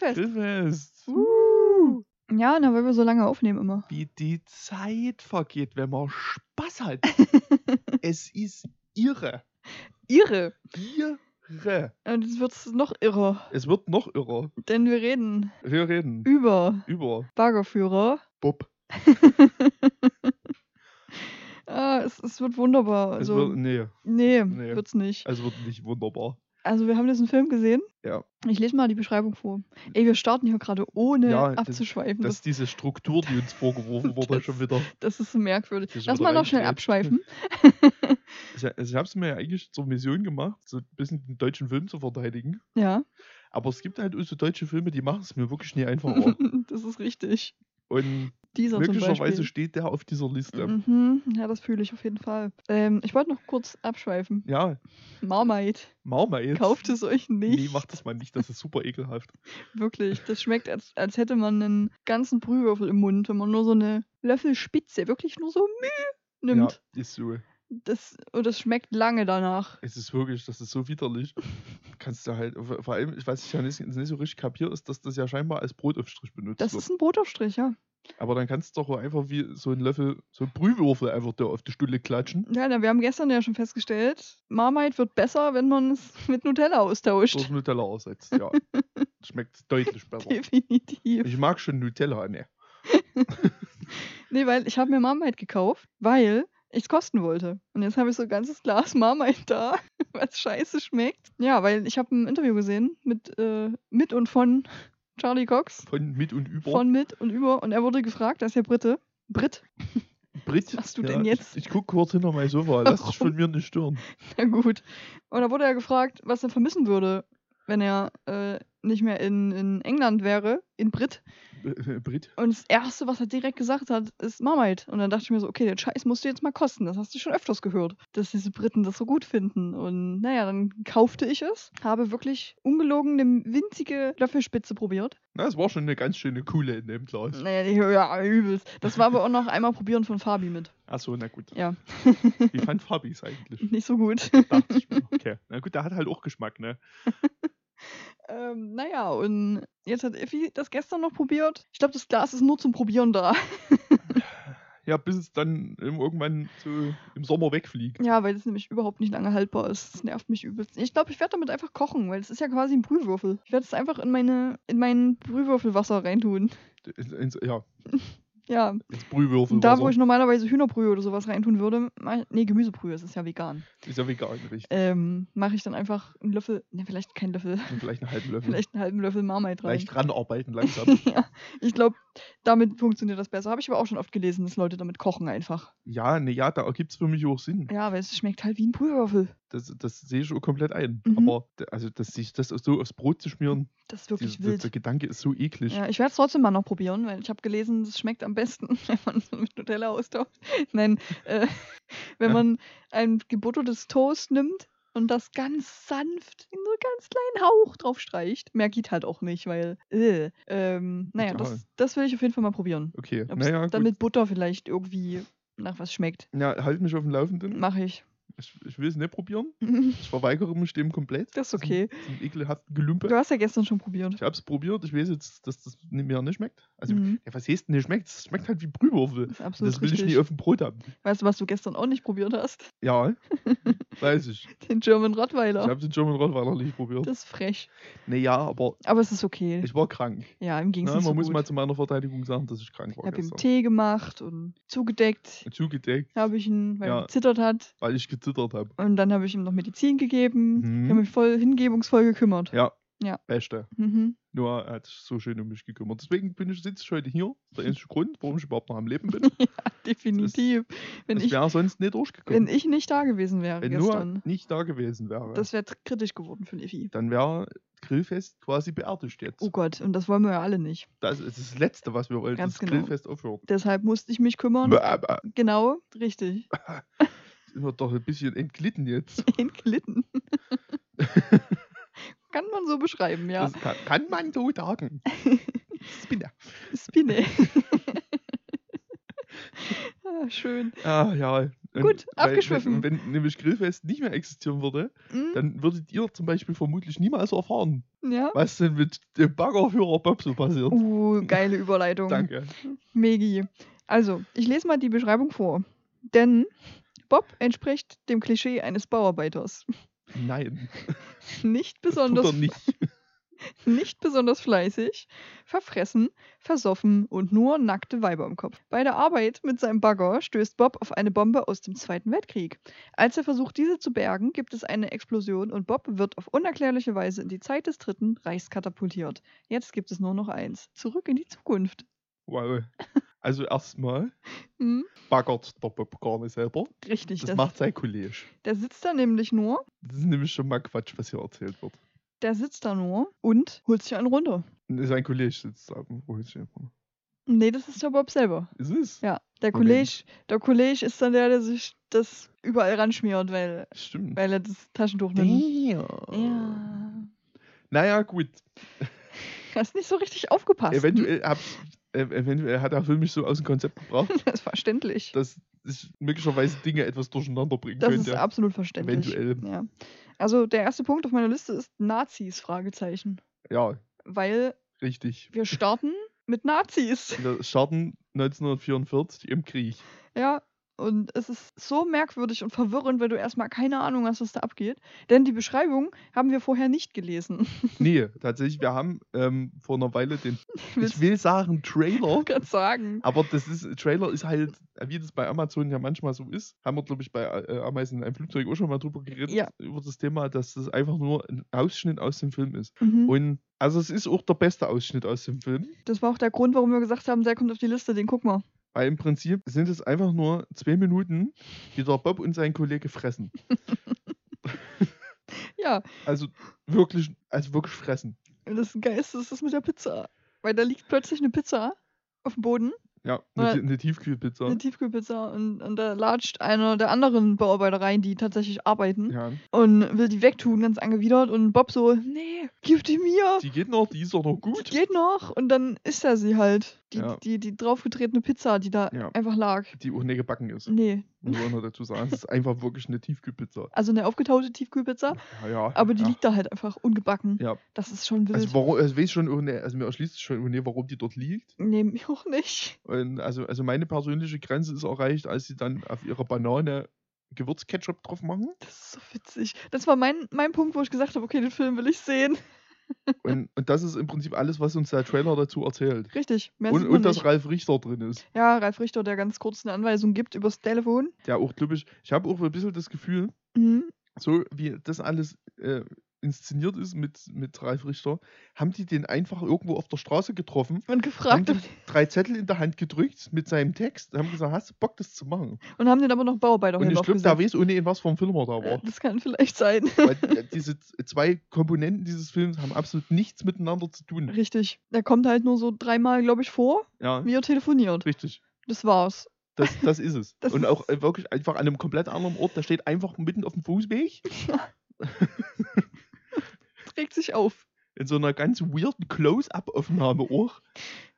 Grillfest. Grillfest. Uh. Ja, na, weil wir so lange aufnehmen immer. Wie die Zeit vergeht, wenn man Spaß hat. es ist irre. Irre. Irre. Und jetzt wird es noch irrer, Es wird noch irrer. denn wir reden Wir reden über über Baggerführer. Bob. ah, es, es wird wunderbar. Es Also, wird, nee, nee, nee. wird's nicht. es wird nicht wunderbar. Also, wir haben diesen Film gesehen. Ja. Ich lese mal die Beschreibung vor. Ey, wir starten hier gerade ohne Ja, das- abzuschweifen. Das Das, ist diese Struktur, die uns vorgeworfen wurde, Das- schon wieder. das ist so merkwürdig. Das ist Lass mal noch schnell abschweifen. Ich, also ich habe es mir ja eigentlich zur Mission gemacht, so ein bisschen den deutschen Film zu verteidigen. Ja, Aber es gibt halt so deutsche Filme, die machen es mir wirklich nie einfacher. das ist richtig. Und Dieser möglicherweise steht der auf dieser Liste. Mhm, ja, das fühle ich auf jeden Fall. Ähm, ich wollte noch kurz abschweifen. Ja, Marmite, Marmite. kauft es euch nicht. Nee, macht das mal nicht, das ist super ekelhaft. Wirklich, das schmeckt, als, als hätte man einen ganzen Brühwürfel im Mund, wenn man nur so eine Löffelspitze, wirklich nur so Mühe nimmt. Ja, ist so. Das, und das schmeckt lange danach. Es ist wirklich, das ist so widerlich. Kannst du halt, vor allem, ich weiß ich ja nicht, nicht so richtig kapiert, ist, dass das ja scheinbar als Brotaufstrich benutzt Das wird. ist ein Brotaufstrich, ja. Aber dann kannst du doch einfach wie so einen Löffel, so einen Brühwürfel einfach da auf die Stulle klatschen. Ja, na, wir haben gestern ja schon festgestellt, Marmite wird besser, wenn man es mit Nutella austauscht. Durch Nutella ersetzt, ja. Schmeckt deutlich besser. Definitiv. Ich mag schon Nutella, ne. Nee, weil ich habe mir Marmite gekauft, weil ich es kosten wollte. Und jetzt habe ich so ein ganzes Glas Marmite da, was scheiße schmeckt. Ja, weil ich habe ein Interview gesehen mit, äh, mit und von Charlie Cox. Von mit und über. Von mit und über. Und er wurde gefragt, das ist ja Brite. Brit. Brit. was machst du ja, denn jetzt? Ich, ich guck kurz hinter mein Sofa, lass dich von mir nicht stören. Na gut. Und da wurde er gefragt, was er vermissen würde, wenn er äh, nicht mehr in, in England wäre, in Brit. Äh, Brit. Und das Erste, was er direkt gesagt hat, ist Marmite. Und dann dachte ich mir so, okay, den Scheiß musst du jetzt mal kosten. Das hast du schon öfters gehört, dass diese Briten das so gut finden. Und naja, dann kaufte ich es, habe wirklich ungelogen eine winzige Löffelspitze probiert. Na, es war schon eine ganz schöne Coole in dem Glas. Naja, die- ja, übelst. Das war aber auch noch einmal probieren von Fabi mit. Achso, na gut. Ja, Wie fand Fabis eigentlich? nicht so gut. Okay. Na gut, der hat halt auch Geschmack, ne? Ähm, naja, und jetzt hat Effi das gestern noch probiert. Ich glaube, das Glas ist nur zum Probieren da. Ja, bis es dann irgendwann so im Sommer wegfliegt. Ja, weil es nämlich überhaupt nicht lange haltbar ist. Das nervt mich übelst. Ich glaube, ich werde damit einfach kochen, weil es ist ja quasi ein Brühwürfel. Ich werde es einfach in meine in mein Brühwürfelwasser reintun. Ja, Ja, ins Brühwürfel. da wo ich normalerweise Hühnerbrühe oder sowas reintun würde, ich, nee, Gemüsebrühe, es ist ja vegan. Ist ja vegan, richtig. Ähm, mache ich dann einfach einen Löffel, ne, vielleicht keinen Löffel, Und vielleicht einen halben Löffel. vielleicht einen halben Löffel Marmite rein. Leicht ranarbeiten langsam. ja, ich glaube, damit funktioniert das besser. Habe ich aber auch schon oft gelesen, dass Leute damit kochen einfach. ja, ne, ja, da ergibt es für mich auch Sinn. Ja, weil es schmeckt halt wie ein Brühwürfel. Das, das sehe ich auch komplett ein. Mhm. Aber also, dass sich das so aufs Brot zu schmieren, Das ist wirklich der, wild. der Gedanke ist so eklig. Ja, ich werde es trotzdem mal noch probieren, weil ich habe gelesen, es schmeckt am besten, wenn man es mit Nutella austauscht. Nein, äh, wenn Ja. man ein gebuttertes Toast nimmt und das ganz sanft in ganz kleinen Hauch drauf streicht. Mehr geht halt auch nicht, weil, äh, ähm, naja, Ja. das, das will ich auf jeden Fall mal probieren. Okay, naja, dann gut. mit Butter vielleicht irgendwie nach was schmeckt. Ja, halt mich auf dem Laufenden. Mache ich. Ich, ich will es nicht probieren. das Ich verweigere mich dem komplett. ist okay. Diesen ekelhaften Gelümpe. Du hast ja gestern schon probiert. Ich habe es probiert. Ich weiß jetzt, dass das mir nicht schmeckt. Also, Mhm. ja, was heißt denn nicht schmeckt? Es schmeckt halt wie Brühwürfel. Das ist Das will richtig. ich nie auf dem Brot haben. Weißt du, was du gestern auch nicht probiert hast? Ja, weiß ich. Den German Ich Rottweiler. habe den German Rottweiler nicht probiert. Das ist frech. Nee, ja, aber Aber es ist okay. ich war krank. Ja, ging es Na, nicht man so muss gut. mal zu meiner Verteidigung sagen, dass ich krank Ich war habe ihm. Tee gemacht und zugedeckt. Zugedeckt, Habe ich ihn, weil Ja. er gezittert hat. weil ich gezittert habe. Und dann habe ich ihm noch Medizin gegeben. Mhm. Ich habe mich voll hingebungsvoll gekümmert. Ja. Ja. Beste. Mhm. Nur er hat sich so schön um mich gekümmert. Deswegen bin ich, sitze ich heute hier. Das ist der einzige Grund, warum ich überhaupt noch am Leben bin. Definitiv. Wenn Ich ich, wäre sonst nicht wenn durchgekommen. ich nicht da gewesen wäre Wenn gestern, nur nicht da gewesen wäre, das wäre kritisch geworden für Effi. dann wäre Grillfest quasi beerdigt jetzt. Oh Gott, und das wollen wir ja alle nicht. Das ist das Letzte, was wir wollen. Ganz das genau. Grillfest aufhört. Deshalb musste ich mich kümmern. Bäh, bäh. Genau, richtig. Sind wir doch ein bisschen entglitten jetzt. Entglitten. Kann man so beschreiben, ja. Das kann, kann man so sagen. Spinner. Spinne. Ah, schön. Ah, ja. Und Gut, abgeschwiffen. Wenn, wenn nämlich Grillfest nicht mehr existieren würde, Hm? dann würdet ihr zum Beispiel vermutlich niemals erfahren, Ja. was denn mit dem Baggerführer Bob so passiert. Uh, geile Überleitung. Danke. Megi. Also, ich lese mal die Beschreibung vor. Denn Bob entspricht dem Klischee eines Bauarbeiters. Nein, Nicht besonders, er nicht. nicht besonders fleißig, verfressen, versoffen und nur nackte Weiber im Kopf. Bei der Arbeit mit seinem Bagger stößt Bob auf eine Bombe aus dem Zweiten Weltkrieg. Als er versucht, diese zu bergen, gibt es eine Explosion und Bob wird auf unerklärliche Weise in die Zeit des Dritten Reichs katapultiert. Jetzt gibt es nur noch eins. Zurück in die Zukunft. Wow. Also erstmal Hm? baggert der Bob gar nicht selber. Richtig, Das das, macht sein Kollege. der sitzt da nämlich nur, Das ist nämlich schon mal Quatsch, was hier erzählt wird. der sitzt da nur und holt sich einen runter. Sein Kollege sitzt da. Wo ist er? Nee, das ist der Bob selber. Ist es? Ja, der. Kollege, der Kollege ist dann der, der sich das überall ranschmiert, weil, Stimmt. weil er das Taschentuch nimmt. Ja. Naja, gut. Hast nicht so richtig aufgepasst. Eventuell, hab, äh, eventuell hat der Film mich so aus dem Konzept gebracht, Das ist verständlich. dass ich möglicherweise Dinge etwas durcheinander bringen Das ist könnte. absolut verständlich. Eventuell. Ja. Also der erste Punkt auf meiner Liste ist Nazis, Fragezeichen. Ja, Weil richtig. wir starten mit Nazis. Wir starten 1944 im Krieg. Ja, und es ist so merkwürdig und verwirrend, weil du erstmal keine Ahnung hast, was da abgeht. Denn die Beschreibung haben wir vorher nicht gelesen. Nee, tatsächlich, wir haben ähm, vor einer Weile den, ich will sagen Trailer, du gerade sagen? aber das ist, Trailer ist halt, wie das bei Amazon ja manchmal so ist, haben wir, glaube ich, bei äh, Ameisen in einem Flugzeug auch schon mal drüber geredet, Ja. über das Thema, dass das einfach nur ein Ausschnitt aus dem Film ist. Mhm. Und also es ist auch der beste Ausschnitt aus dem Film, Das war auch der Grund, warum wir gesagt haben, der kommt auf die Liste, den guck mal. Weil im Prinzip sind es einfach nur zwei Minuten, die der Bob und sein Kollege fressen. Ja, Also wirklich, also wirklich fressen. das Geilste ist das mit der Pizza. Weil da liegt plötzlich eine Pizza auf dem Boden, Ja, eine, eine Tiefkühlpizza. eine Tiefkühlpizza, und, und da latscht einer der anderen Bauarbeiter rein, die tatsächlich arbeiten, Ja, und will die wegtun, ganz angewidert. Und Bob so, nee, gib die mir. die geht noch, die ist doch noch Die gut. geht noch. Und dann isst er sie halt. Die, Ja. die, die draufgetretene Pizza, die da Ja. einfach lag. Die auch nicht gebacken ist. Nee, Muss man noch dazu sagen. Es ist einfach wirklich eine Tiefkühlpizza. also eine aufgetaute Tiefkühlpizza, Ja, ja. aber die ja. liegt da halt einfach ungebacken. Ja. Das ist schon wild. Also, warum, also weiß schon, also mir erschließt es schon nicht, warum die dort liegt. nee, mir auch nicht. Und also, also meine persönliche Grenze ist erreicht, als sie dann auf ihrer Banane Gewürzketchup drauf machen. Das ist so witzig. Das war mein, mein Punkt, wo ich gesagt habe, okay, den Film will ich sehen. Und, und das ist im Prinzip alles, was uns der Trailer dazu erzählt. Richtig. Und, und dass. Ralf Richter drin ist. Ja, Ralf Richter, der ganz kurz eine Anweisung gibt übers Telefon. Der auch, ich, ich habe auch ein bisschen das Gefühl, Mhm. so wie das alles äh, inszeniert ist mit, mit Ralf Richter, haben die den einfach irgendwo auf der Straße getroffen, Und haben gefragt ihm drei Zettel in der Hand gedrückt mit seinem Text, haben gesagt, hast du Bock, das zu machen? und haben den aber noch Bauarbeiter Und ich glaube, da weiß ohne ihn, was für ein Film er da Äh, war. Das kann vielleicht sein. Weil äh, diese zwei Komponenten dieses Films haben absolut nichts miteinander zu tun. Richtig. Der kommt halt nur so dreimal, glaube ich, vor, Ja, wie er telefoniert. richtig. Das war's. Das, das ist es. Das Und auch äh, wirklich einfach an einem komplett anderen Ort. Der steht einfach mitten auf dem Fußweg Trägt sich auf. in so einer ganz weirden Close-Up-Aufnahme auch.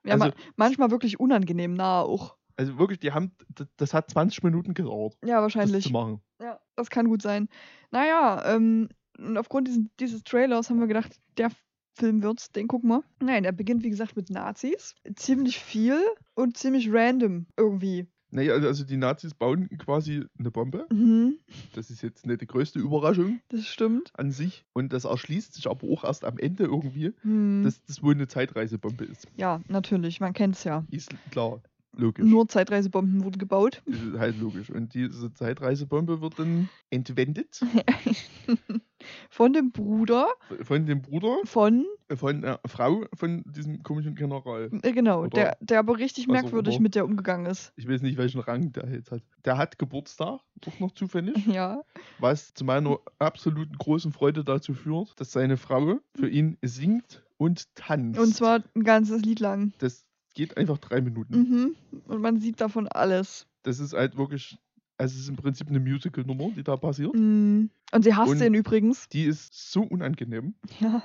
Ja, Also- ma manchmal wirklich unangenehm nah auch. Also wirklich, die haben, das hat 20 Minuten gedauert, Ja, das wahrscheinlich. zu machen. Ja, das kann gut sein. Naja, ähm, und aufgrund diesen, dieses Trailers haben wir gedacht, der Film wird's, den gucken wir. Nein, er beginnt wie gesagt mit Nazis. Ziemlich viel und ziemlich random irgendwie. Naja, also- die Nazis bauen quasi eine Bombe. Mhm, Das ist jetzt nicht die größte Überraschung das stimmt. an sich. Und das erschließt sich aber auch erst am Ende irgendwie, Hm, dass das wohl eine Zeitreisebombe ist. ja, natürlich, man kennt's ja. Ist klar, logisch. Nur Zeitreisebomben wurden gebaut. Das ist halt logisch. Und diese Zeitreisebombe wird dann entwendet Von dem Bruder von dem Bruder von, von der Frau von diesem komischen General. äh, genau, Oder der, der aber richtig merkwürdig mit der umgegangen ist. Ich weiß nicht, welchen Rang der jetzt hat. Der hat Geburtstag, doch noch zufällig, Ja, was zu meiner absoluten großen Freude dazu führt, dass seine Frau für ihn singt und tanzt. und zwar ein ganzes Lied lang. Das geht einfach drei Minuten. Mhm. Und man sieht davon alles. Das ist halt wirklich, Also es ist im Prinzip eine Musical-Nummer, die da passiert. Mm. Und sie hasst Und- ihn übrigens. Die ist so unangenehm. Ja,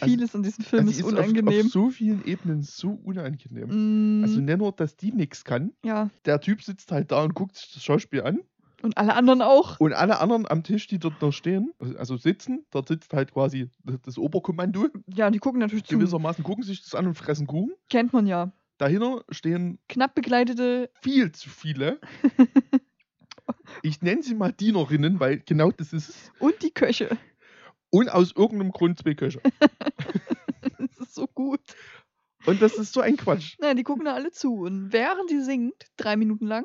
Also- vieles in diesem Film Also ist Auf, unangenehm. auf so vielen Ebenen so unangenehm. Mm, Also nur, dass die nichts kann. ja, Der Typ sitzt halt da und guckt sich das Schauspiel an. und alle anderen auch. Und alle anderen am Tisch, die dort noch stehen, also sitzen, dort sitzt halt quasi das Oberkommando. Ja, die gucken natürlich zu. Gewissermaßen gucken sich das an und fressen Kuchen. Kennt man ja. Dahinter stehen Knapp begleitete. viel zu viele. Ich nenne sie mal Dienerinnen, weil genau das ist es. Und die Köche. Und aus irgendeinem Grund zwei Köche. Das ist so gut. Und das ist so ein Quatsch. Naja, die gucken da alle zu. Und während sie singt, drei Minuten lang,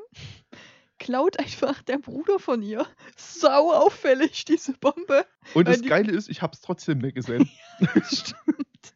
klaut einfach der Bruder von ihr sau auffällig diese Bombe. Und das die- Geile ist, ich habe es trotzdem nicht gesehen. Stimmt.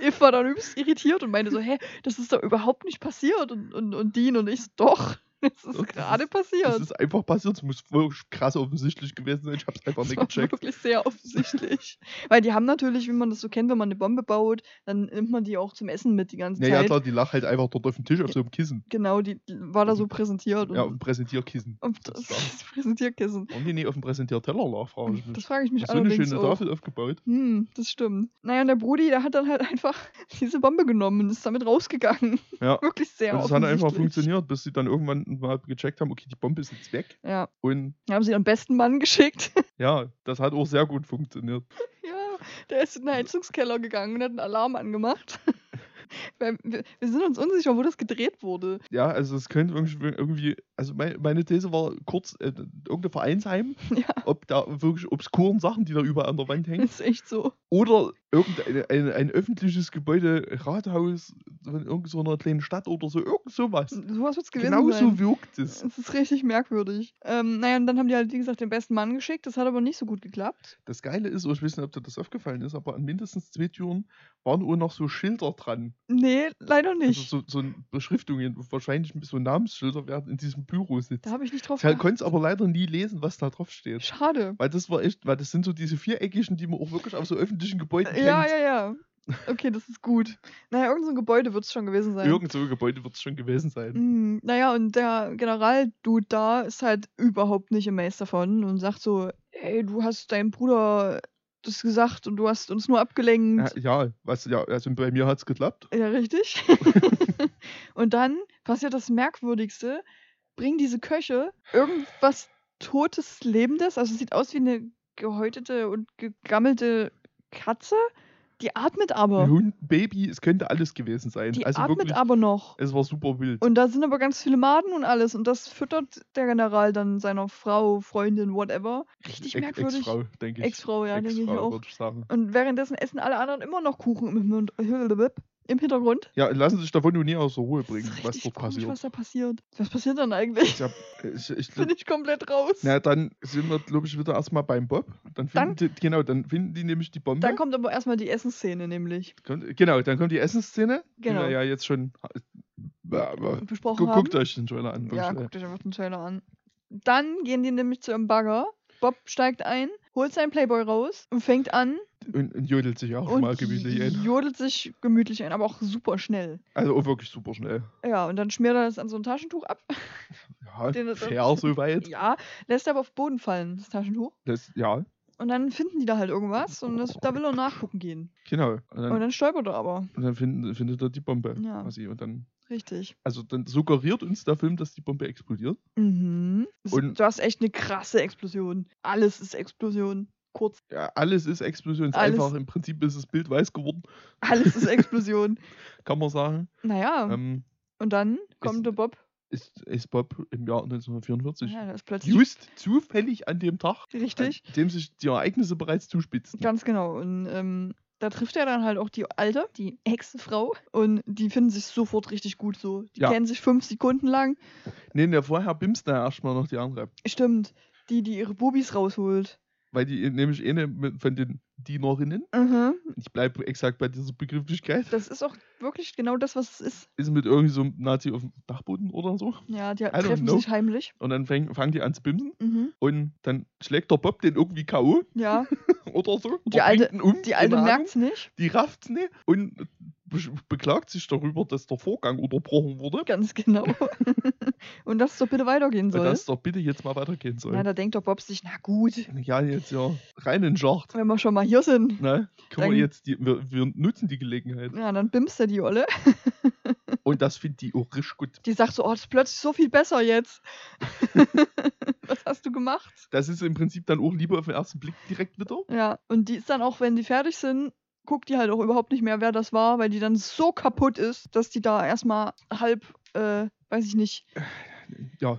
Ich war dann übelst irritiert und meinte so, hä, das ist doch überhaupt nicht passiert. Und, und, und Dean und ich so, doch, das ist gerade passiert. Das ist einfach passiert. Es muss krass offensichtlich gewesen sein. Ich habe es einfach Das nicht gecheckt. wirklich sehr offensichtlich. Weil die haben natürlich, wie man das so kennt, wenn man eine Bombe baut, dann nimmt man die auch zum Essen mit die ganze Ja, ja, Zeit. klar, die lag halt einfach dort auf dem Tisch auf so einem Kissen. Genau, die, war da so präsentiert. Ja, auf dem Präsentierkissen. und das, das Präsentierkissen. Warum die nicht auf dem Präsentierteller lag, frage ich mich. Das frage ich mich so eine schöne auch. Tafel aufgebaut. Hm, das stimmt. Naja, und der Brudi, der hat dann halt einfach diese Bombe genommen und ist damit rausgegangen. Ja. Wirklich sehr Und das hat einfach funktioniert, bis sie dann irgendwann mal gecheckt haben, okay, die Bombe ist jetzt weg. Ja, Und haben sie ihren besten Mann geschickt. ja, das hat auch sehr gut funktioniert. ja, der ist in den Heizungskeller gegangen und hat einen Alarm angemacht. Wir, wir sind uns unsicher, wo das gedreht wurde. Ja, also es könnte irgendwie, also mein, meine These war kurz, äh, irgendein Vereinsheim, Ja, ob da wirklich obskuren Sachen, die da überall an der Wand hängen, ist echt so. oder irgendein ein, ein öffentliches Gebäude, Rathaus von irgendeiner kleinen Stadt oder so, irgend sowas. Sowas wird es gewesen Genau so wirkt es. Es ist richtig merkwürdig. Ähm, naja, und dann haben die halt, wie gesagt, den besten Mann geschickt. Das hat aber nicht so gut geklappt. Das Geile ist, ich weiß nicht, ob dir das aufgefallen ist, aber an mindestens zwei Türen waren auch noch so Schilder dran. Nee, leider nicht. Also so, so Beschriftungen, wahrscheinlich so Namensschilder werden in diesem Büro sitzen. da habe ich nicht drauf Ich konnte es aber leider nie lesen, was da drauf steht. Schade. Weil das war echt, weil das sind so diese viereckigen, die man auch wirklich auf so öffentlichen Gebäuden Ja, kennt. ja, ja. Okay, das ist gut. Naja, irgendein so ein Gebäude wird es schon gewesen sein. Irgend so ein Gebäude wird es schon gewesen sein. Mm, naja, und der Generaldude da ist halt überhaupt nicht amazed davon und sagt so, ey, du hast deinem Bruder das gesagt und du hast uns nur abgelenkt. Ja, ja, was, ja, also bei mir hat es geklappt. Ja, richtig. und dann passiert das Merkwürdigste. Bringen diese Köche irgendwas Totes, Lebendes, also es sieht aus wie eine gehäutete und gegammelte Katze. Die atmet aber. Ein Hund, ein Baby, es könnte alles gewesen sein. Die also atmet wirklich, aber noch. es war super wild. Und da sind aber ganz viele Maden und alles. Und das füttert der General dann seiner Frau, Freundin, whatever. Richtig Ex- merkwürdig. Ex-Frau, denke ich. Ex-Frau, ja, denke ich auch. ich sagen. Und währenddessen essen alle anderen immer noch Kuchen im, Mund- im Hintergrund. Ja, lassen sich davon nur nie aus der Ruhe bringen, was komisch, passiert. was da passiert. Was passiert dann eigentlich? Ich, hab, ich, ich Bin ich komplett raus. Na, dann sind wir, glaube ich, wieder erstmal beim Bob. Dann Dann- finden die, genau, dann finden die nämlich die Bombe. Dann kommt aber erstmal die Essensszene, nämlich. Genau, dann kommt die Essensszene. Genau. Die wir ja jetzt schon. Ja, aber Besprochen gu- haben. guckt euch den Trailer an. Ja, guckt euch einfach den Trailer an. Dann gehen die nämlich zu ihrem Bagger. Bob steigt ein, holt seinen Playboy raus und fängt an und, und jodelt sich auch schon mal und gemütlich ein. jodelt sich gemütlich ein, aber auch super schnell. Also auch wirklich super schnell. Ja, und dann schmiert er das an so ein Taschentuch ab. Ja, Den- fair soweit. Ja, lässt aber auf den Boden fallen, das Taschentuch. Das, ja, Und dann finden die da halt irgendwas und das, da will er nachgucken gehen. genau. Und dann, Und dann stolpert er aber. und dann finden, findet er die Bombe. Ja. Quasi. Und dann, Richtig. also dann suggeriert uns der Film, dass die Bombe explodiert. Mhm. Und- du hast echt eine krasse Explosion. Alles ist Explosion. Kurz, Ja, alles ist Explosion. Ist Alles. Einfach im Prinzip ist das Bild weiß geworden, alles ist Explosion. kann man sagen. naja, Ähm, und dann kommt der Bob. ist, ist Bob im Jahr 1944 Ja, das ist plötzlich just zufällig an dem Tag, richtig. an dem sich die Ereignisse bereits zuspitzen. Ganz genau. Und ähm, da trifft er dann halt auch die Alte, die Hexenfrau. Und die finden sich sofort richtig gut so. Die Ja. kennen sich fünf Sekunden lang. Nee, ne, vorher bimst er erstmal noch die andere. Stimmt. Die, die ihre Bubis rausholt. Weil die nämlich eine von den Dienerinnen, Mhm. ich bleibe exakt bei dieser Begrifflichkeit, Das ist auch wirklich genau das, was es ist. ist mit irgendwie so einem Nazi auf dem Dachboden oder so. Ja, die treffen know. sich heimlich. Und dann fäng, fangen die an zu bimsen. Mhm. Und dann schlägt der Bob den irgendwie K.O. Ja, oder so. Oder Die Alte- bringt ihn um, die Alte merkt's nicht. Die rafft's nicht. Und beklagt sich darüber, dass der Vorgang unterbrochen wurde Ganz genau. und dass es doch bitte weitergehen und soll. dass es doch bitte jetzt mal weitergehen soll. Ja, da denkt der Bob sich, na gut, Ja, jetzt ja, rein in den Schacht. wenn wir schon mal hier sind, Ne? Können Dann- wir jetzt, die, wir, wir nutzen die Gelegenheit. ja, dann bimst er die Olle. Und das finde ich auch richtig gut. Die sagt so, oh, das ist plötzlich so viel besser jetzt. Was hast du gemacht? Das ist im Prinzip dann auch lieber auf den ersten Blick direkt wieder. Ja, und die ist dann auch, wenn die fertig sind, guckt die halt auch überhaupt nicht mehr, wer das war, weil die dann so kaputt ist, dass die da erstmal halb, äh, weiß ich nicht, Ja,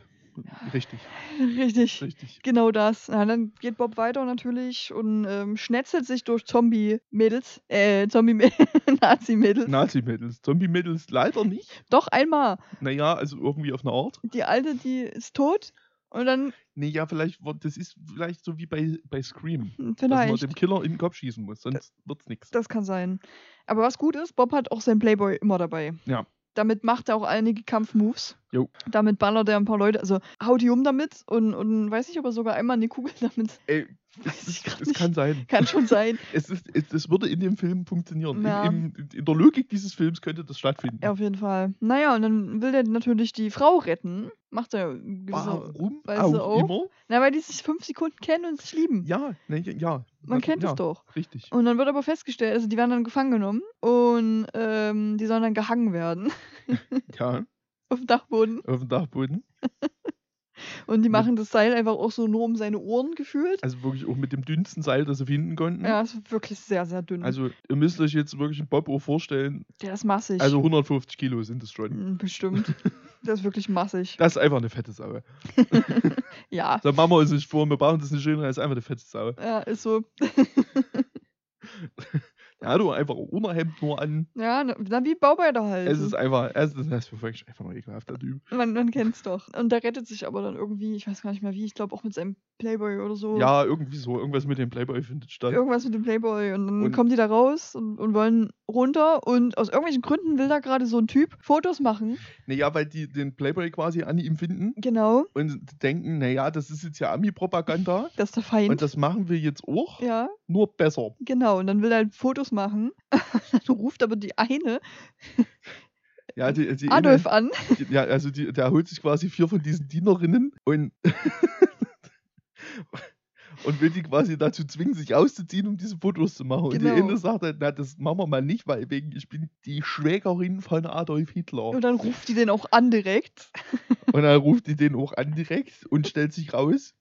richtig, richtig, richtig. genau das. Ja, dann geht Bob weiter natürlich und ähm, schnetzelt sich durch Zombie-Mädels, äh, Zombie-Nazi-Mädels. Nazi-Mädels. Zombie-Mädels leider nicht. Doch einmal. Naja, also irgendwie auf eine Art. Die alte, die ist tot und dann Nee, ja, vielleicht, das ist vielleicht so wie bei, bei Scream. hm, Dass man vielleicht. dem Killer in den Kopf schießen muss, sonst wird's nichts. Das kann sein. Aber was gut ist, Bob hat auch sein Playboy immer dabei. Ja. Damit macht er auch einige Kampfmoves. Jo. Damit ballert er ein paar Leute, also haut die um damit und, und weiß nicht, ob er sogar einmal eine Kugel damit. Ey, Weiß ich es nicht. kann sein. Kann schon sein. Es, ist, es, es würde in dem Film funktionieren. Ja. In, in, in der Logik dieses Films könnte das stattfinden. Ja, auf jeden Fall. Naja, und dann will er natürlich die Frau retten. Macht er gewisse. Warum weißt auch, auch? immer? Na, weil die sich fünf Sekunden kennen und sich lieben. Ja, ne, ja. Man Also, kennt ja, es doch. Richtig. Und dann wird aber festgestellt, also die werden dann gefangen genommen und ähm, die sollen dann gehangen werden Ja, auf dem Dachboden. auf dem Dachboden. Und die machen das Seil einfach auch so nur um seine Ohren gefühlt. Also wirklich auch mit dem dünnsten Seil, das sie finden konnten. Ja, es ist wirklich sehr, sehr dünn. Also ihr müsst euch jetzt wirklich einen Bob auch vorstellen. der ist massig. Also 150 Kilo sind es schon. Mm, Bestimmt. der ist wirklich massig. Das ist einfach eine fette Sau. Ja. Da machen wir uns nicht vor, wir bauen das nicht schöner als einfach eine fette Sau. Ja, ist so. Ja, du einfach ohne Hemd nur an. Ja, na, wie Bauarbeiter halt. Es ist einfach, es ist, das ist wirklich einfach nur ekelhaft, der Typ. man, man kennt's doch. Und der rettet sich aber dann irgendwie, ich weiß gar nicht mehr wie, ich glaube auch mit seinem Playboy oder so. Ja, irgendwie so, irgendwas mit dem Playboy findet statt. Irgendwas mit dem Playboy. Und dann Und- kommen die da raus und, und wollen runter. Und aus irgendwelchen Gründen will da gerade so ein Typ Fotos machen. Naja, weil die den Playboy quasi an ihm finden Genau. und denken, naja, das ist jetzt ja Ami-Propaganda Das ist der Feind. und das machen wir jetzt auch, ja, nur besser. genau. Und dann will er halt Fotos machen. dann ruft aber die eine Ja, die, die Adolf an. Eine, die, ja, also die, der holt sich quasi vier von diesen Dienerinnen und, und will die quasi dazu zwingen, sich auszuziehen, um diese Fotos zu machen. Und Genau. die eine sagt halt, na, das machen wir mal nicht, weil wegen ich bin die Schwägerin von Adolf Hitler. Und dann ruft die den auch an direkt. Und dann ruft die den auch an direkt und stellt sich raus,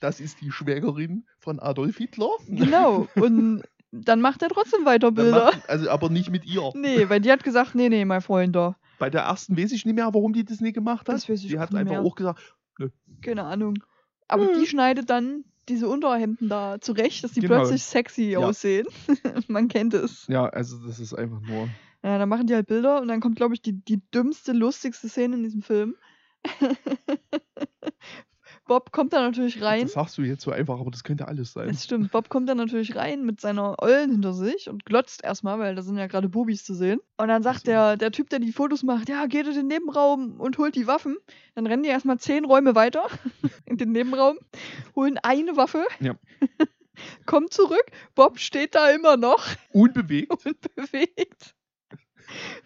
das ist die Schwägerin von Adolf Hitler. Genau. Und dann macht er trotzdem weiter Bilder. macht- Also aber nicht mit ihr. Nee, weil die hat gesagt, nee, nee, mein Freund da. Bei der ersten weiß ich nicht mehr, warum die das nicht gemacht hat. Das weiß ich die hat einfach mehr. auch gesagt, Keine Ahnung. Aber Nö. die schneidet dann diese Unterhemden da zurecht, dass die Genau. plötzlich sexy Ja. aussehen. Man kennt es. ja, also das ist einfach nur. Ja, dann machen die halt Bilder und dann kommt, glaube ich, die, die dümmste, lustigste Szene in diesem Film. Bob kommt da natürlich rein. Das sagst du jetzt so einfach, aber das könnte alles sein. Das stimmt. Bob kommt dann natürlich rein mit seiner Eulen hinter sich und glotzt erstmal, weil da sind ja gerade Bubis zu sehen. Und dann sagt so. der, der Typ, der die Fotos macht, ja, geht in den Nebenraum und holt die Waffen. Dann rennen die erstmal zehn Räume weiter in den Nebenraum, holen eine Waffe, Ja. kommen zurück. Bob steht da immer noch Unbewegt. unbewegt.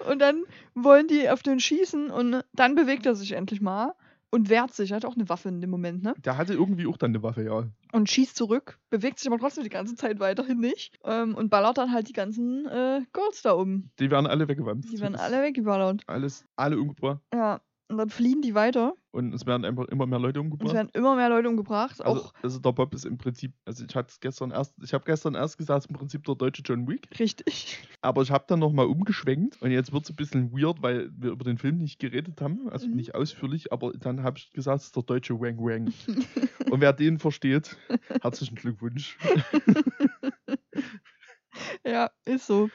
Und dann wollen die auf den schießen und dann bewegt er sich endlich mal und wehrt sich. Er hat auch eine Waffe in dem Moment, ne? Der hatte irgendwie auch dann eine Waffe, ja. und schießt zurück, bewegt sich aber trotzdem die ganze Zeit weiterhin nicht ähm, und ballert dann halt die ganzen äh, Girls da um. Die werden alle weggewandt. Die werden alle weggeballert. Alles, alle umgebracht. Ja, und dann fliehen die weiter. Und es werden einfach immer mehr Leute Und es umgebracht. werden immer mehr Leute umgebracht. Also, Auch also der Bob ist im Prinzip, also ich hatte gestern erst, ich habe gestern erst gesagt, es ist im Prinzip der deutsche John Wick, richtig. aber ich habe dann nochmal umgeschwenkt und jetzt wird es ein bisschen weird, weil wir über den Film nicht geredet haben, also Mhm. nicht ausführlich, aber dann habe ich gesagt, es ist der deutsche Wang Wang. und wer den versteht, herzlichen Glückwunsch. ja, ist so.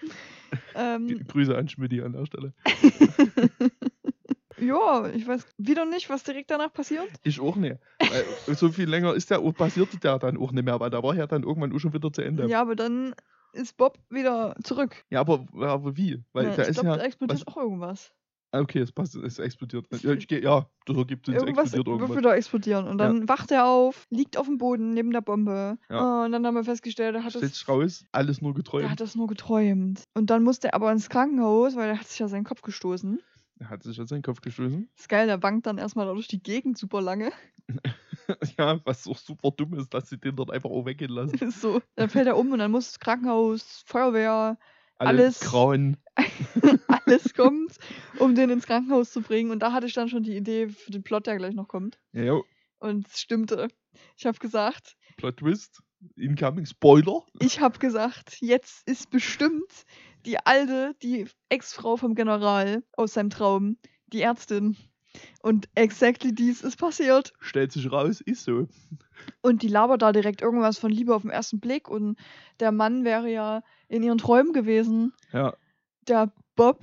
Ähm, Grüße an Schmidti an der Stelle. ja, ich weiß wieder nicht, was direkt danach passiert. Ich auch nicht. Weil so viel länger ist der, passierte der dann auch nicht mehr, weil da war ja dann irgendwann auch schon wieder zu Ende. Ja, aber dann ist Bob wieder zurück. Ja, aber, aber wie? Weil Ja, da ich ist glaube, ja. da explodiert was- auch irgendwas. Ah, Okay, es passt, es explodiert. Ja, ich geh, ja das ergibt es Irgendwas explodiert wird irgendwas. wieder explodieren. Und dann wacht er auf, liegt auf dem Boden neben der Bombe. Ja. Und dann haben wir festgestellt, er hat, Stellt das, raus, alles nur er geträumt. hat das nur geträumt. Und dann musste er aber ins Krankenhaus, weil er hat sich ja seinen Kopf gestoßen. Er hat sich an seinen Kopf gestoßen. ist geil, der wankt dann erstmal durch die Gegend super lange. ja, was auch super dumm ist, dass sie den dort einfach auch weggehen lassen. Ist so. Dann fällt er um und dann muss Krankenhaus, Feuerwehr, Alle Alles- grauen. alles kommt, um den ins Krankenhaus zu bringen. Und da hatte ich dann schon die Idee für den Plot, der gleich noch kommt. Ja, ja, Und es stimmte. Ich habe gesagt, Plot Twist. Incoming Spoiler. ich habe gesagt, jetzt ist bestimmt die alte, die Ex-Frau vom General aus seinem Traum, die Ärztin. Und exactly dies ist passiert. Stellt sich raus, ist so. Und die labert da direkt irgendwas von Liebe auf den ersten Blick. Und der Mann wäre ja in ihren Träumen gewesen, Ja. der Bob.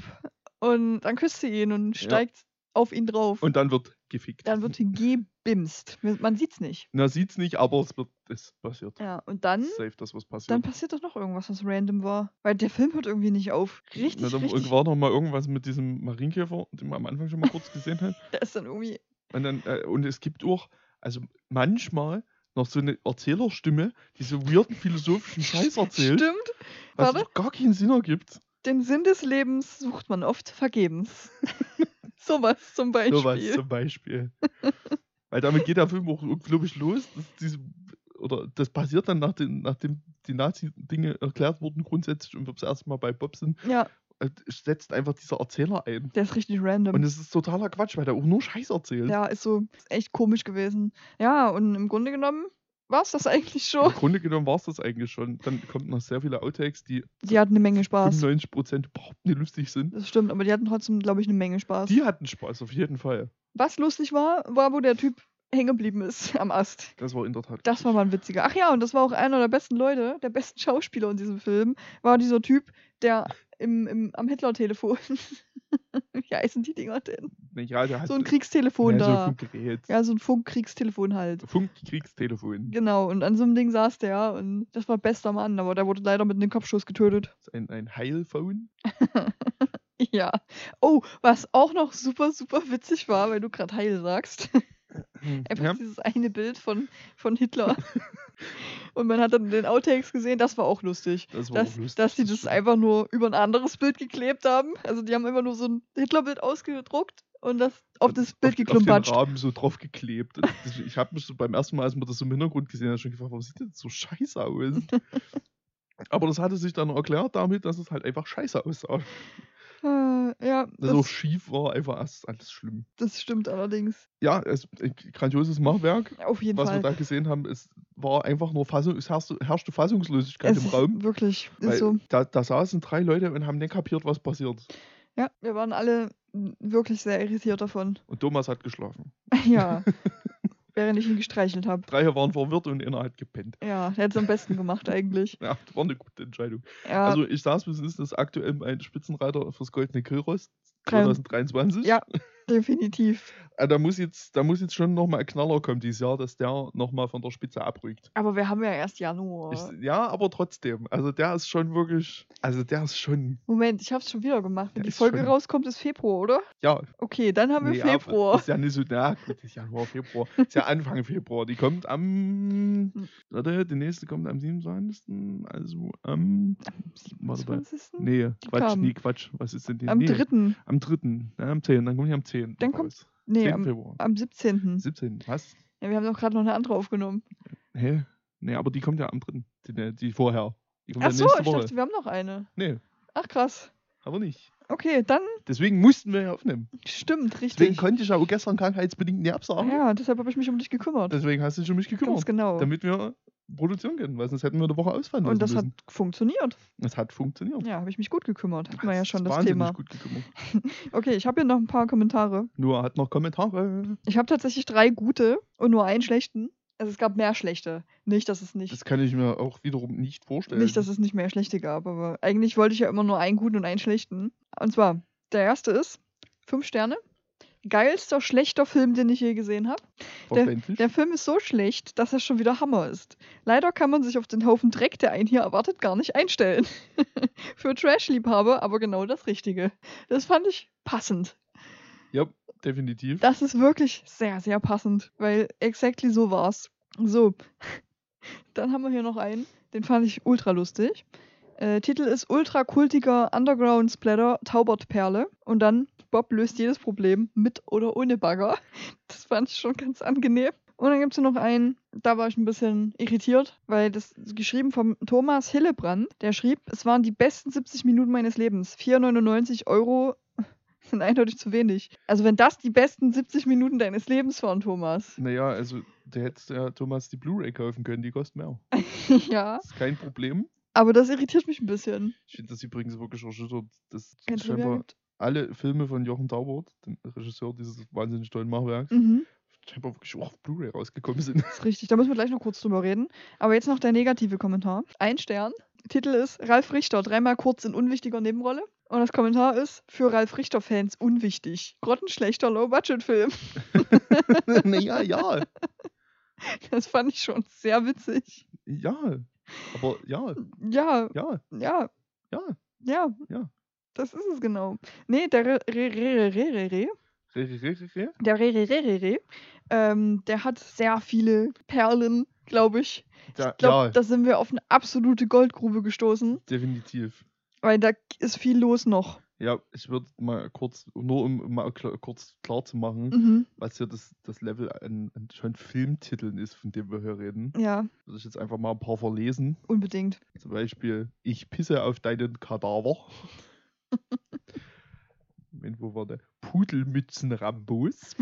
Und dann küsst sie ihn und Ja. steigt auf ihn drauf. Und dann wird gefickt. dann wird gebimst. Man sieht's nicht. Na, sieht's nicht, aber es wird, es passiert. Ja, und dann, Safe, dass was passiert. dann passiert doch noch irgendwas, was random war. Weil der Film hört irgendwie nicht auf. Richtig, Na, da richtig. war noch mal irgendwas mit diesem Marienkäfer, den man am Anfang schon mal kurz gesehen hat. Der ist dann irgendwie. Und, dann, äh, und es gibt auch, also manchmal noch so eine Erzählerstimme, die so weirden philosophischen Scheiß erzählt, Stimmt. was warte. gar keinen Sinn ergibt. Den Sinn des Lebens sucht man oft vergebens. Sowas zum Beispiel. Sowas zum Beispiel. Weil damit geht der Film auch, glaube ich, los. Dass diese, oder das passiert dann, nachdem, nachdem die Nazi-Dinge erklärt wurden, grundsätzlich und wir das erste Mal bei Bob sind, ja, äh, setzt einfach dieser Erzähler ein. der ist richtig random. Und es ist totaler Quatsch, weil der auch nur Scheiß erzählt. ja, ist so ist echt komisch gewesen. Ja, und im Grunde genommen war es das eigentlich Im schon. Grunde genommen war es das eigentlich schon. Dann kommt noch sehr viele Outtakes, die Die hatten eine Menge Spaß. 95% überhaupt nicht lustig sind. Das stimmt, aber die hatten trotzdem, glaube ich, eine Menge Spaß. Die hatten Spaß, auf jeden Fall. Was lustig war, war, wo der Typ hängen geblieben ist am Ast. Das war in der Tat. Das war mal ein witziger. Ach ja, und das war auch einer der besten Leute, der besten Schauspieler in diesem Film, war dieser Typ, der im, im, am Hitler-Telefon. Wie heißen die Dinger denn? Ja, der hat So ein Kriegstelefon ja, so da. ein Funkgerät. ja, so ein Funkkriegstelefon halt. Funkkriegstelefon. Genau, und an so einem Ding saß der und das war bester Mann, aber der wurde leider mit einem Kopfschuss getötet. Ein, ein Heilphone. Ja. Oh, was auch noch super, super witzig war, weil du gerade Heil sagst. Einfach Ja. dieses eine Bild von, von Hitler. und man hat dann den Outtakes gesehen, das war auch lustig. Das war Dass, auch lustig. dass die das einfach nur über ein anderes Bild geklebt haben. Also die haben immer nur so ein Hitlerbild ausgedruckt und das auf das Bild auf, auf den geklumpatscht. Rahmen so drauf geklebt. Und das, ich habe mich so beim ersten Mal, als man das so im Hintergrund gesehen hat, schon gefragt, warum sieht das so scheiße aus? Aber das hatte sich dann erklärt damit, dass es halt einfach scheiße aussah. Äh, ja, das, schief war, einfach alles schlimm. das stimmt allerdings. Ja, es ist ein grandioses Machwerk. Auf jeden Was Fall. wir da gesehen haben, es war einfach nur Fassung, es herrschte, herrschte Fassungslosigkeit es im Raum. wirklich ist so. da, da saßen drei Leute und haben nicht kapiert, was passiert. Ja, wir waren alle wirklich sehr irritiert davon. Und Thomas hat geschlafen. ja. Während ich ihn gestreichelt habe. Drei waren verwirrt und einer hat gepennt. Ja, der hat es am besten gemacht eigentlich. Ja, das war eine gute Entscheidung. Ja, Also ich saß, bis ist das aktuell mein Spitzenreiter fürs Goldene Grillrost Drei- 2023. Ja. Definitiv. Äh, Da muss jetzt, da muss jetzt schon nochmal ein Knaller kommen dieses Jahr, dass der nochmal von der Spitze abrückt. Aber wir haben ja erst Januar. Ich, ja, aber trotzdem. Also der ist schon wirklich. Also der ist schon. Moment, ich hab's schon wieder gemacht. Wenn die Folge schon- rauskommt, ist Februar, oder? Ja, Okay, dann haben wir nee, Februar. Ist ja nicht so. Na gut, ist Januar, Februar. Ist ja Anfang Februar. Die kommt am. Hm. Warte, die nächste kommt am 27. Also am. Mal. 27. Nee, Quatsch, kam. nee, Quatsch. Was ist denn die? Am nee, 3. Am 3. Ja, am 10. Dann kommt die am 10. Dann kommt- raus. Nee, 10. am, Februar. am 17. 17. Was? Ja, wir haben doch gerade noch eine andere aufgenommen. Hä? Nee, aber die kommt ja am 3. Die, die vorher. Die kommt Ach ja so, nächste ich Woche. dachte, wir haben noch eine. Nee, Ach krass. aber nicht. Okay, dann Deswegen mussten wir ja aufnehmen. stimmt, Deswegen richtig. konnte ich ja auch gestern krankheitsbedingt nie absagen. Ja, deshalb habe ich mich um dich gekümmert. Deswegen hast du dich um mich Ganz gekümmert. genau. Damit wir produzieren können, weil sonst hätten wir eine Woche ausfallen Und das lassen hat funktioniert. müssen. Das hat funktioniert. Ja, habe ich mich gut gekümmert. Hatten wir ja schon das Thema. gut gekümmert. Okay, ich habe hier noch ein paar Kommentare. Nur hat noch Kommentare. Ich habe tatsächlich drei gute und nur einen schlechten. Also es gab mehr schlechte. Nicht, dass es nicht, Das kann ich mir auch wiederum nicht vorstellen. nicht, dass es nicht mehr schlechte gab, aber eigentlich wollte ich ja immer nur einen guten und einen schlechten. Und zwar, der erste ist fünf Sterne. Geilster schlechter Film, den ich je gesehen habe. Verständlich. Der Film ist so schlecht, dass er schon wieder Hammer ist. Leider kann man sich auf den Haufen Dreck, der einen hier erwartet, gar nicht einstellen. Für Trash-Liebhaber aber genau das Richtige. Das fand ich passend. Ja, definitiv. Das ist wirklich sehr, sehr passend, weil exactly so war's. So, dann haben wir hier noch einen, den fand ich ultra lustig. Äh, Titel ist Ultra kultiger Underground Splatter Taubertperle. Und dann Bob löst jedes Problem mit oder ohne Bagger. Das fand ich schon ganz angenehm. Und dann gibt es noch einen, da war ich ein bisschen irritiert, weil das geschrieben vom Thomas Hillebrand. Der schrieb, es waren die besten 70 Minuten meines Lebens. 4,99 Euro sind eindeutig zu wenig. Also wenn das die besten 70 Minuten deines Lebens waren, Thomas. Naja, also der hätte ja Thomas die Blu-ray kaufen können, die kostet mehr. ja, Das ist kein Problem. Aber das irritiert mich ein bisschen. Ich finde das übrigens wirklich erschüttert, dass Trivia scheinbar alle Filme von Jochen Taubert, dem Regisseur dieses wahnsinnig tollen Machwerks, Mhm. scheinbar wirklich auch auf Blu-ray rausgekommen sind. Das ist richtig, da müssen wir gleich noch kurz drüber reden. Aber jetzt noch der negative Kommentar. Ein Stern. Titel ist Ralf Richter, dreimal kurz in unwichtiger Nebenrolle. Und das Kommentar ist für Ralf Richter-Fans unwichtig. Grottenschlechter Low-Budget-Film. naja, ja. Das fand ich schon sehr witzig. Ja. Aber ja, Ja, ja, ja, ja. ja. Ja. Das ist es genau. Nee, der Re Re Re Re Re Re der Re Re Re Re Re, ähm, der hat sehr viele Perlen, glaube ich. Da, Ich glaube, ja, da sind wir auf eine absolute Goldgrube gestoßen, definitiv. weil da ist viel los noch. Ja, ich würde mal kurz, nur um mal klar, kurz klar zu machen, Mhm. was hier das, das Level an, an schon Filmtiteln ist, von dem wir hier reden, Ja, würde ich jetzt einfach mal ein paar verlesen. unbedingt. Zum Beispiel, ich pisse auf deinen Kadaver. Moment, wo war der? Pudelmützen-Rambos.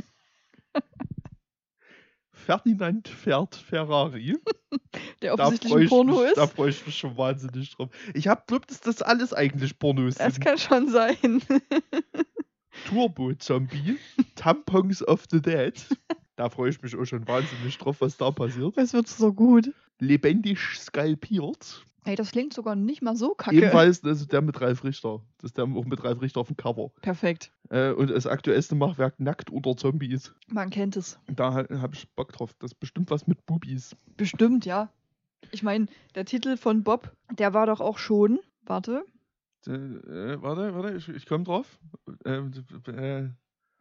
Ferdinand fährt Ferrari. Der Da offensichtlich freue ein Porno mich- da ist. freu ich mich schon wahnsinnig drauf. Ich hab glaubt, dass das alles eigentlich Pornos Das sind. kann schon sein. Turbo-Zombie, Tampons of the Dead. Da freue ich mich auch schon wahnsinnig drauf, was da passiert. Das wird so gut. Lebendig skalpiert. Ey, das klingt sogar nicht mal so kacke. Ebenfalls also der mit Ralf Richter. Das ist der auch mit Ralf Richter auf dem Cover. Perfekt. Äh, und das aktuellste Machwerk Nackt unter Zombies. Man kennt es. Da habe ich Bock drauf. Das ist bestimmt was mit Bubis. Bestimmt, ja. Ich meine, der Titel von Bob, der war doch auch schon. Warte. Äh, äh, warte, warte, ich, ich komme drauf. Ähm, äh,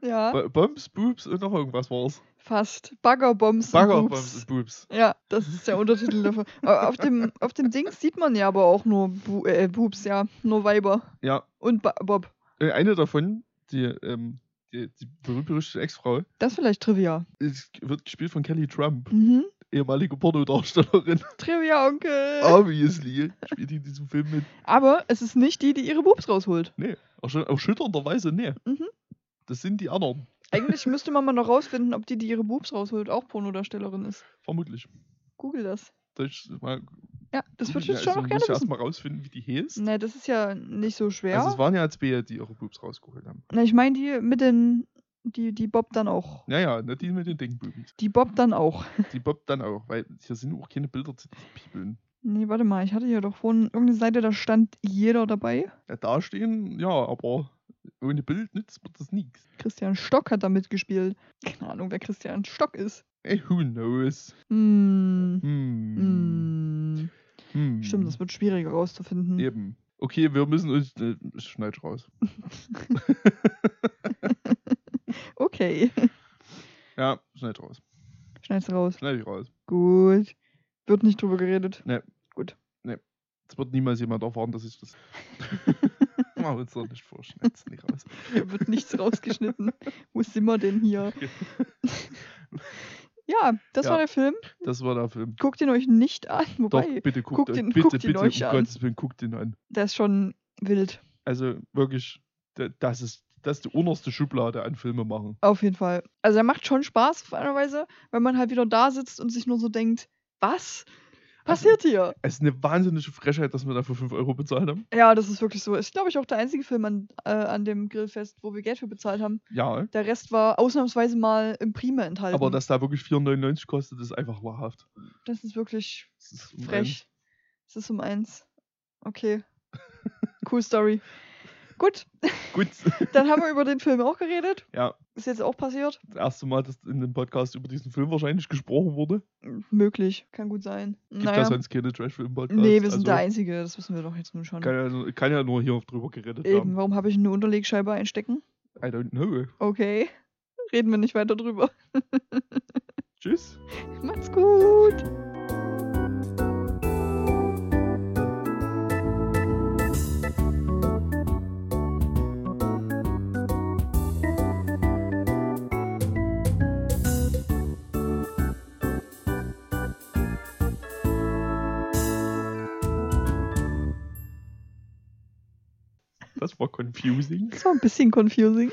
Ja, Bo- Bombs, Boobs und noch irgendwas war's. fast. Baggerbombs. und Bagger, Boobs. Bombs und Boobs. Ja, das ist der Untertitel davon. Auf dem, auf dem Dings sieht man ja aber auch nur Bu äh, Boobs, ja. Nur Weiber. Ja, Und ba Bob. äh, eine davon, die, ähm, die, die berühmt-berüchtigte Ex-Frau, Das ist vielleicht Trivia. ist, wird gespielt von Kelly Trump, Mhm. Ehemalige Pornodarstellerin. Trivia, Onkel. Obviously. Spielt die in diesem Film mit. Aber es ist nicht die, die ihre Boobs rausholt. Nee, ersch- erschütternderweise, nee. Mhm. Das sind die anderen. Eigentlich müsste man mal noch rausfinden, ob die, die ihre Boobs rausholt, auch Pornodarstellerin ist. Vermutlich. Google das. Ich mal, Ja, das würde ich jetzt ja, schon also noch gerne wissen. erstmal rausfinden, wie die hieß. Ne, das ist ja nicht so schwer. Also es waren ja zwei, die ihre Boobs rausgeholt haben. Na, ich meine die mit den, die, die Bob dann auch. Naja, nicht die mit den Dingboobs. Die Bob dann auch. Die Bob dann auch, weil hier sind auch keine Bilder zu piepeln. Nee, warte mal, ich hatte hier doch vorhin irgendeine Seite, da stand jeder dabei. Ja, da stehen, ja, aber ohne Bild nützt wird das nichts. Christian Stock hat da mitgespielt. Keine Ahnung, wer Christian Stock ist. Ey, who knows? Hm. Hm. Hm. Hm. Stimmt, das wird schwieriger rauszufinden. Eben. Okay, wir müssen uns. Äh, schneid raus. Okay. Ja, schneid raus. Schneid's raus. Schneid ich raus. Gut. Wird nicht drüber geredet. Es wird niemals jemand erfahren, dass ich das. Machen wir uns doch nicht vor, schneid's nicht raus. Hier wird nichts rausgeschnitten. Wo sind wir denn hier? Ja, das Ja. war der Film. Das war der Film. Guckt ihn euch nicht an. Doch, Wobei, bitte guckt, guckt ihn- bitte, guckt ihn bitte, euch um an. Gottes Willen, guckt ihn an. der ist schon wild. Also wirklich, da- das ist, das ist die unterste Schublade an Filme machen. Auf jeden Fall. Also er macht schon Spaß auf eine Weise, wenn man halt wieder da sitzt und sich nur so denkt, was Also passiert hier? Es ist eine wahnsinnige Frechheit, dass wir dafür 5 Euro bezahlt haben. Ja, das ist wirklich so. Ist, glaube ich, auch der einzige Film an, äh, an dem Grillfest, wo wir Geld für bezahlt haben. Ja, Der Rest war ausnahmsweise mal im Prime enthalten. aber dass da wirklich 4,99 kostet, ist einfach wahrhaft. das ist wirklich Das ist frech. Es ist um eins. Okay. cool Story. Gut, Gut, dann haben wir über den Film auch geredet. ja, Ist jetzt auch passiert. das erste Mal, dass in dem Podcast über diesen Film wahrscheinlich gesprochen wurde. Möglich. Kann gut sein. Gibt naja. da sonst keine Trash-Film-Podcasts? Nee, wir sind also, der Einzige. Das wissen wir doch jetzt nun schon. Kann ja, nur- kann ja nur hier drüber geredet Eben, werden. warum habe ich eine Unterlegscheibe einstecken? I don't know. Okay. Reden wir nicht weiter drüber. Tschüss. Macht's gut. Das war confusing. Das war ein bisschen confusing.